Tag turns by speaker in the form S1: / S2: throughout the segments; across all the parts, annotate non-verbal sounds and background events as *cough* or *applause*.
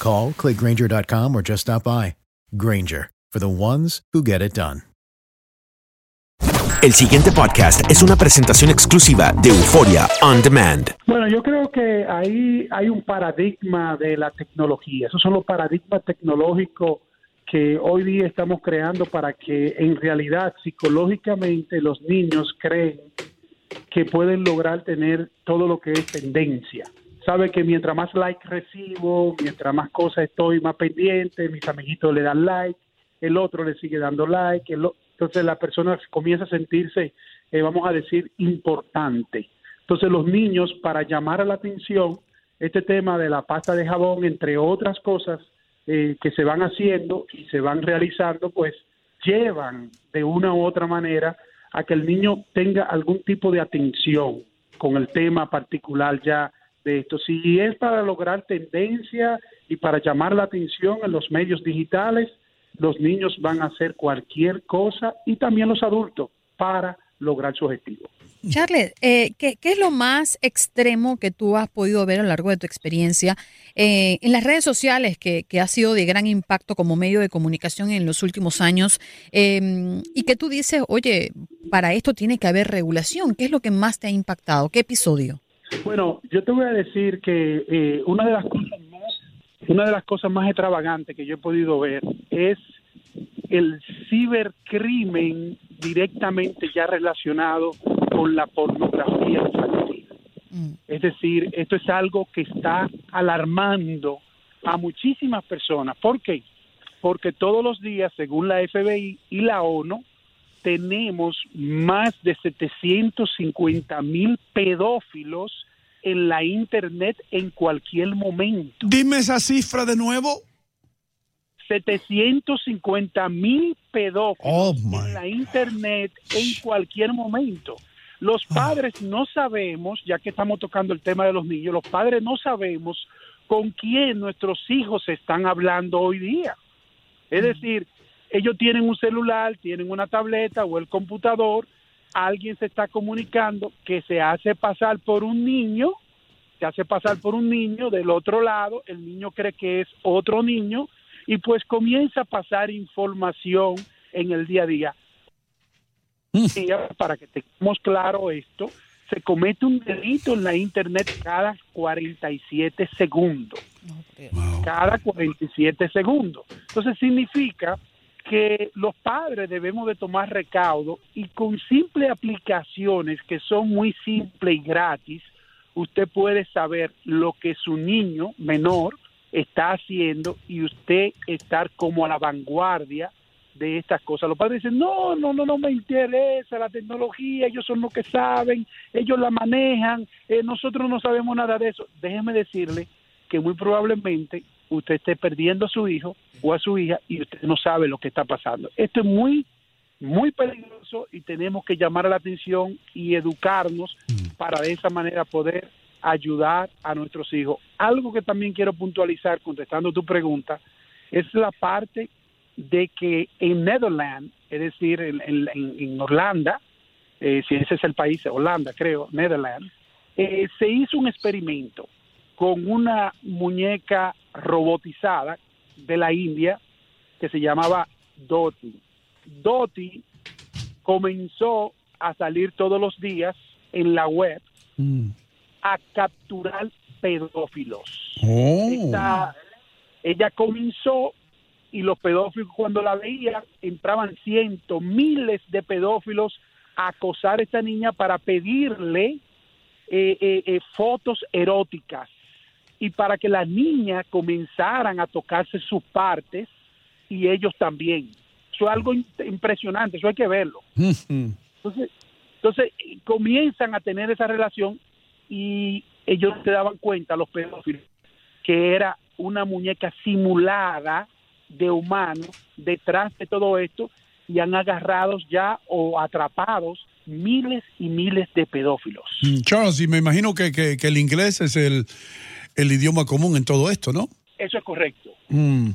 S1: Call, clickgranger.com, or just stop by. Granger, for the ones who get it done.
S2: El siguiente podcast es una presentación exclusiva de Euforia On Demand.
S3: Bueno, yo creo que ahí hay un paradigma de la tecnología. Esos son los paradigmas tecnológicos que hoy día estamos creando para que en realidad psicológicamente los niños creen que pueden lograr tener todo lo que es tendencia sabe que mientras más like recibo, mientras más cosas estoy más pendiente, mis amiguitos le dan like, el otro le sigue dando like, entonces la persona comienza a sentirse, eh, vamos a decir, importante. Entonces los niños, para llamar a la atención, este tema de la pasta de jabón, entre otras cosas eh, que se van haciendo y se van realizando, pues llevan de una u otra manera a que el niño tenga algún tipo de atención con el tema particular ya de esto. Si es para lograr tendencia y para llamar la atención en los medios digitales, los niños van a hacer cualquier cosa y también los adultos para lograr su objetivo.
S4: Charles, eh, ¿qué, es lo más extremo que tú has podido ver a lo largo de tu experiencia eh, en las redes sociales que, ha sido de gran impacto como medio de comunicación en los últimos años em, y que tú dices, oye, para esto tiene que haber regulación? ¿Qué es lo que más te ha impactado? ¿Qué episodio?
S3: Bueno, yo te voy a decir que eh, una de las cosas más, una de las cosas más extravagantes que yo he podido ver es el cibercrimen directamente ya relacionado con la pornografía infantil. Mm. Es decir, esto es algo que está alarmando a muchísimas personas. ¿Por qué? Porque todos los días, según la FBI y la ONU, tenemos más de 750 mil pedófilos en la Internet en cualquier momento.
S5: Dime esa cifra de nuevo.
S3: 750 mil pedófilos oh, en la Internet en cualquier momento. Los ah. padres no sabemos, ya que estamos tocando el tema de los niños, los padres no sabemos con quién nuestros hijos están hablando hoy día. Es mm. decir, ellos tienen un celular, tienen una tableta o el computador, alguien se está comunicando que se hace pasar por un niño, se hace pasar por un niño del otro lado, el niño cree que es otro niño y pues comienza a pasar información en el día a día. Mm. Para que tengamos claro esto, se comete un delito en la Internet cada 47 segundos. Cada 47 segundos. Entonces significa que los padres debemos de tomar recaudo y con simples aplicaciones que son muy simples y gratis, usted puede saber lo que su niño menor está haciendo y usted estar como a la vanguardia de estas cosas. Los padres dicen, no, no, no, no me interesa la tecnología, ellos son los que saben, ellos la manejan, eh, nosotros no sabemos nada de eso. Déjeme decirle que muy probablemente usted esté perdiendo a su hijo o a su hija y usted no sabe lo que está pasando. Esto es muy, muy peligroso y tenemos que llamar la atención y educarnos mm. para de esa manera poder ayudar a nuestros hijos. Algo que también quiero puntualizar contestando tu pregunta es la parte de que en Netherlands es decir, en, en, Holanda, eh, si ese es el país, Holanda creo, Netherlands, eh, se hizo un experimento con una muñeca robotizada de la India que se llamaba Doti. Doti comenzó a salir todos los días en la web mm. a capturar pedófilos.
S5: Oh.
S3: ella comenzó y los pedófilos cuando la veían entraban cientos, miles de pedófilos a acosar a esta niña para pedirle eh, eh, eh, fotos eróticas y para que las niñas comenzaran a tocarse sus partes y ellos también. Eso es algo impresionante, eso hay que verlo. *laughs* Entonces, entonces comienzan a tener esa relación y ellos se daban cuenta, los pedófilos, que era una muñeca simulada de humano detrás de todo esto y han agarrado ya o atrapados miles y miles de pedófilos.
S5: Mm, Charles, y me imagino que, que, el inglés es el, el, idioma común en todo esto, ¿no?
S3: Eso es correcto.
S5: Mm.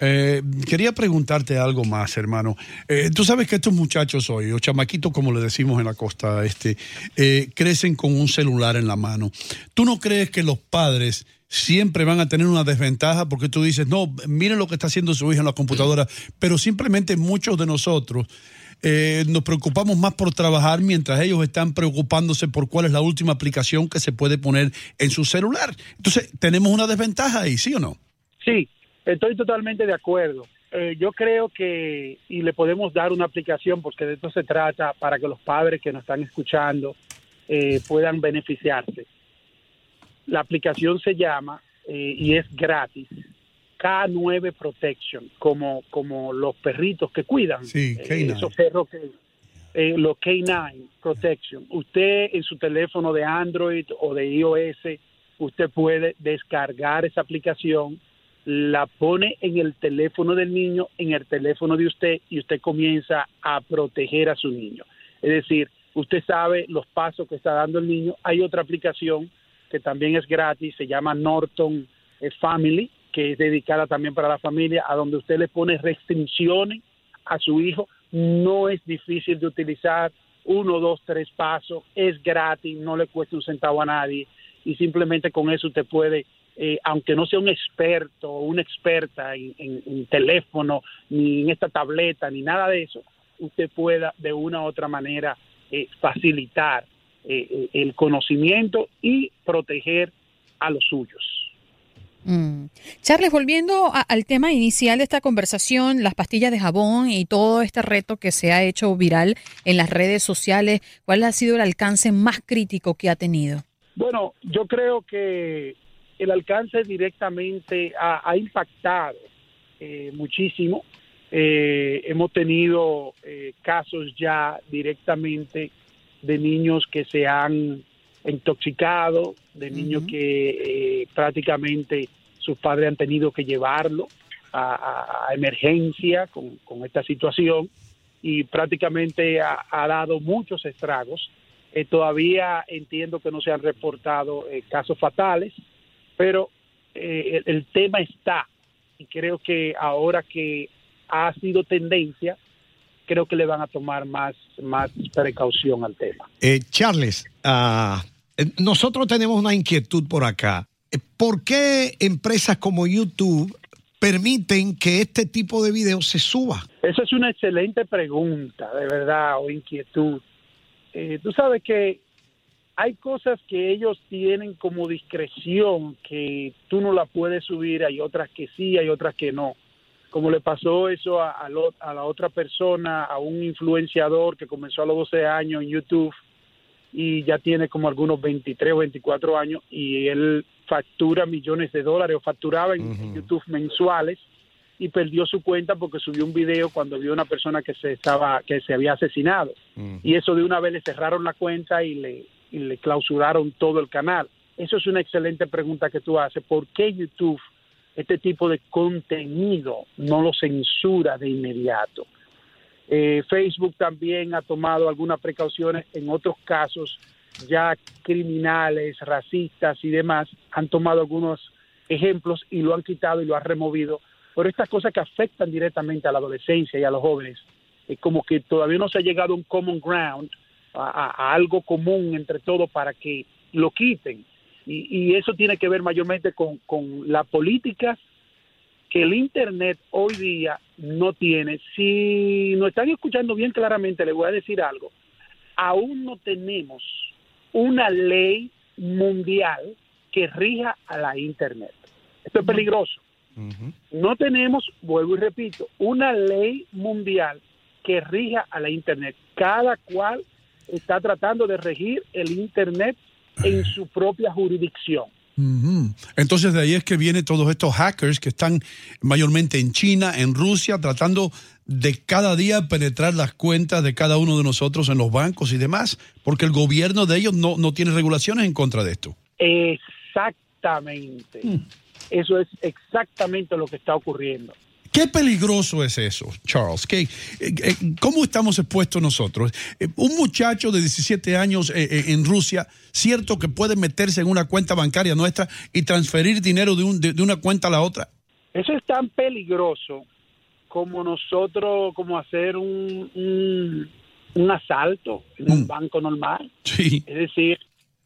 S5: Eh, quería preguntarte algo más, hermano. Eh, tú sabes que estos muchachos hoy, o chamaquitos como le decimos en la costa este, eh, crecen con un celular en la mano. ¿Tú no crees que los padres siempre van a tener una desventaja porque tú dices, no, miren lo que está haciendo su hija en la computadora, pero simplemente muchos de nosotros nos preocupamos más por trabajar mientras ellos están preocupándose por cuál es la última aplicación que se puede poner en su celular. Entonces, ¿tenemos una desventaja ahí, sí o no?
S3: Sí, Estoy totalmente de acuerdo. Eh, yo creo que, y le podemos dar una aplicación, porque de esto se trata, para que los padres que nos están escuchando eh, puedan beneficiarse. La aplicación se llama, eh, y es gratis, K9 Protection, como, como los perritos que cuidan.
S5: Sí, K9.
S3: esos perros que, los K9 Protection. Usted en su teléfono de Android o de iOS, usted puede descargar esa aplicación la pone en el teléfono del niño, en el teléfono de usted y usted comienza a proteger a su niño. Es decir, usted sabe los pasos que está dando el niño. Hay otra aplicación que también es gratis, se llama Norton eh, Family, que es dedicada también para la familia, a donde usted le pone restricciones a su hijo. No es difícil de utilizar, uno, dos, tres pasos, es gratis, no le cuesta un centavo a nadie y simplemente con eso usted puede eh, aunque no sea un experto o una experta en, teléfono, ni en esta tableta, ni nada de eso, usted pueda de una u otra manera eh, facilitar eh, el conocimiento y proteger a los suyos.
S4: Mm. Charles, volviendo al tema inicial de esta conversación, las pastillas de jabón y todo este reto que se ha hecho viral en las redes sociales, ¿cuál ha sido el alcance más crítico que ha tenido?
S3: Bueno, yo creo que el alcance directamente ha, impactado eh, muchísimo. Eh, hemos tenido eh, casos ya directamente de niños que se han intoxicado, de niños que prácticamente sus padres han tenido que llevarlo a, emergencia con, esta situación y prácticamente ha, dado muchos estragos. todavía entiendo que no se han reportado casos fatales, pero eh, el, tema está y creo que ahora que ha sido tendencia, creo que le van a tomar más, más precaución al tema.
S6: Eh, Charles, eh, nosotros tenemos una inquietud por acá. ¿Por qué empresas como YouTube permiten que este tipo de videos se suba?
S3: Esa es una excelente pregunta, de verdad, o inquietud. tú sabes que hay cosas que ellos tienen como discreción que tú no la puedes subir, hay otras que sí, hay otras que no. Como le pasó eso a, a, la otra persona, a un influenciador que comenzó a los 12 años en YouTube y ya tiene como algunos 23 o 24 años y él factura millones de dólares o facturaba en, YouTube mensuales y perdió su cuenta porque subió un video cuando vio una persona que se estaba que se había asesinado y eso de una vez le cerraron la cuenta y le y le clausuraron todo el canal. Eso es una excelente pregunta que tú haces. ¿Por qué YouTube este tipo de contenido no lo censura de inmediato? Eh, Facebook también ha tomado algunas precauciones en otros casos ya criminales, racistas y demás, han tomado algunos ejemplos y lo han quitado y lo han removido. Pero estas cosas que afectan directamente a la adolescencia y a los jóvenes, eh, como que todavía no se ha llegado a un common ground, a, algo común entre todos para que lo quiten. Y, eso tiene que ver mayormente con, con la política que el Internet hoy día no tiene. Si nos están escuchando bien claramente, les voy a decir algo. Aún no tenemos una ley mundial que rija a la Internet. Esto es peligroso. No tenemos, vuelvo y repito, una ley mundial que rija a la Internet. Cada cual está tratando de regir el Internet en su propia jurisdicción.
S5: Entonces de ahí es que vienen todos estos hackers que están mayormente en China, en Rusia, tratando de cada día penetrar las cuentas de cada uno de nosotros en los bancos y demás, porque el gobierno de ellos no, no tiene regulaciones en contra de esto.
S3: Exactamente. Mm. Eso es exactamente lo que está ocurriendo.
S5: ¿Qué peligroso es eso, Charles? ¿Qué, eh, eh, ¿Cómo estamos expuestos nosotros? Eh, un muchacho de 17 años en Rusia, cierto que puede meterse en una cuenta bancaria nuestra y transferir dinero de, de, una cuenta a la otra.
S3: Eso es tan peligroso como nosotros, como hacer un, un, asalto en un mm. banco normal.
S5: Sí.
S3: Es decir,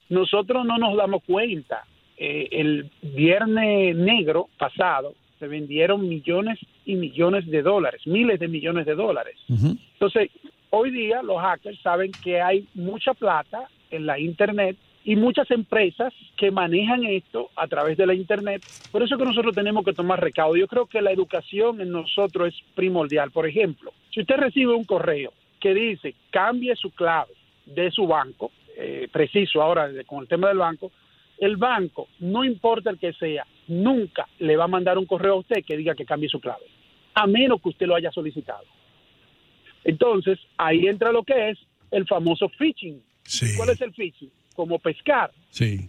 S3: nosotros no nos damos cuenta. el viernes negro pasado, se vendieron millones y millones de dólares, miles de millones de dólares. Entonces, hoy día los hackers saben que hay mucha plata en la Internet y muchas empresas que manejan esto a través de la Internet. Por eso que nosotros tenemos que tomar recaudo. Yo creo que la educación en nosotros es primordial. Por ejemplo, si usted recibe un correo que dice cambie su clave de su banco, eh, preciso ahora con el tema del banco, el banco, no importa el que sea, nunca le va a mandar un correo a usted que diga que cambie su clave, a menos que usted lo haya solicitado. Entonces, ahí entra lo que es el famoso phishing. ¿Cuál es el phishing? Como pescar.
S5: Sí.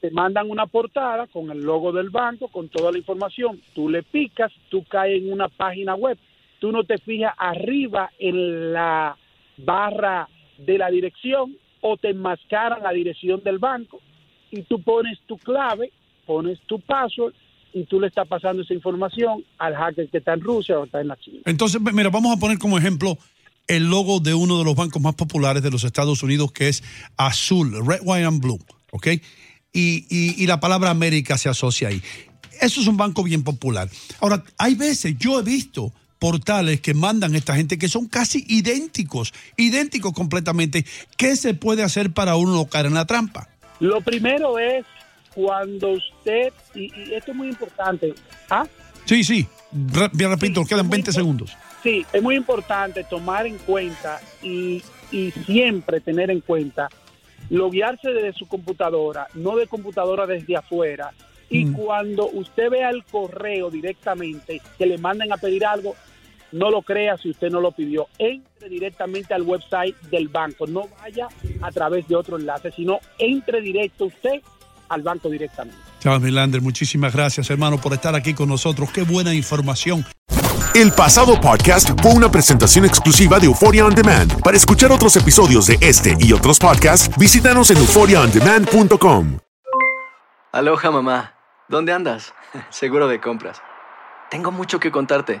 S3: Te mandan una portada con el logo del banco, con toda la información. Tú le picas, tú caes en una página web. Tú no te fijas arriba en la barra de la dirección o te enmascaran la dirección del banco y tú pones tu clave, pones tu password y tú le estás pasando esa información al hacker que está en Rusia o está en la China.
S5: Entonces, mira, vamos a poner como ejemplo el logo de uno de los bancos más populares de los Estados Unidos, que es azul, red, white and blue, ¿ok? Y, y, la palabra América se asocia ahí. Eso es un banco bien popular. Ahora, hay veces, yo he visto portales que mandan esta gente que son casi idénticos, idénticos completamente. ¿Qué se puede hacer para uno no caer en la trampa?
S3: Lo primero es cuando usted, y, esto es muy importante, ¿ah?
S5: Sí, sí, bien repito, quedan 20 segundos.
S3: Sí, es muy importante tomar en cuenta y, y siempre tener en cuenta loguearse desde su computadora, no de computadora desde afuera. Y mm. cuando usted vea el correo directamente que le manden a pedir algo, no lo crea si usted no lo pidió. Entre directamente al website del banco. No vaya a través de otro enlace, sino entre directo usted al banco directamente.
S5: Charles Milander, muchísimas gracias, hermano, por estar aquí con nosotros. Qué buena información.
S2: El pasado podcast fue una presentación exclusiva de Euphoria On Demand. Para escuchar otros episodios de este y otros podcasts, visítanos en euphoriaondemand.com.
S7: Aloha, mamá. ¿Dónde andas? *laughs* Seguro de compras. Tengo mucho que contarte.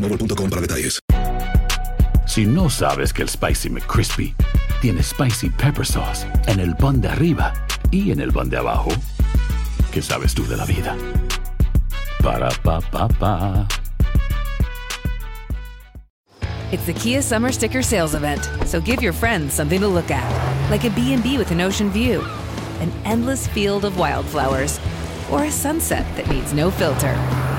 S8: para detalles.
S9: Si no sabes que el Spicy McCrispy tiene Spicy Pepper Sauce en el pan de arriba y en el pan de abajo, ¿qué sabes tú de la vida? Para, pa, pa, pa.
S10: It's the Kia Summer Sticker Sales Event, so give your friends something to look at, like a B&B with an ocean view an endless field of wildflowers, or a sunset that needs no filter.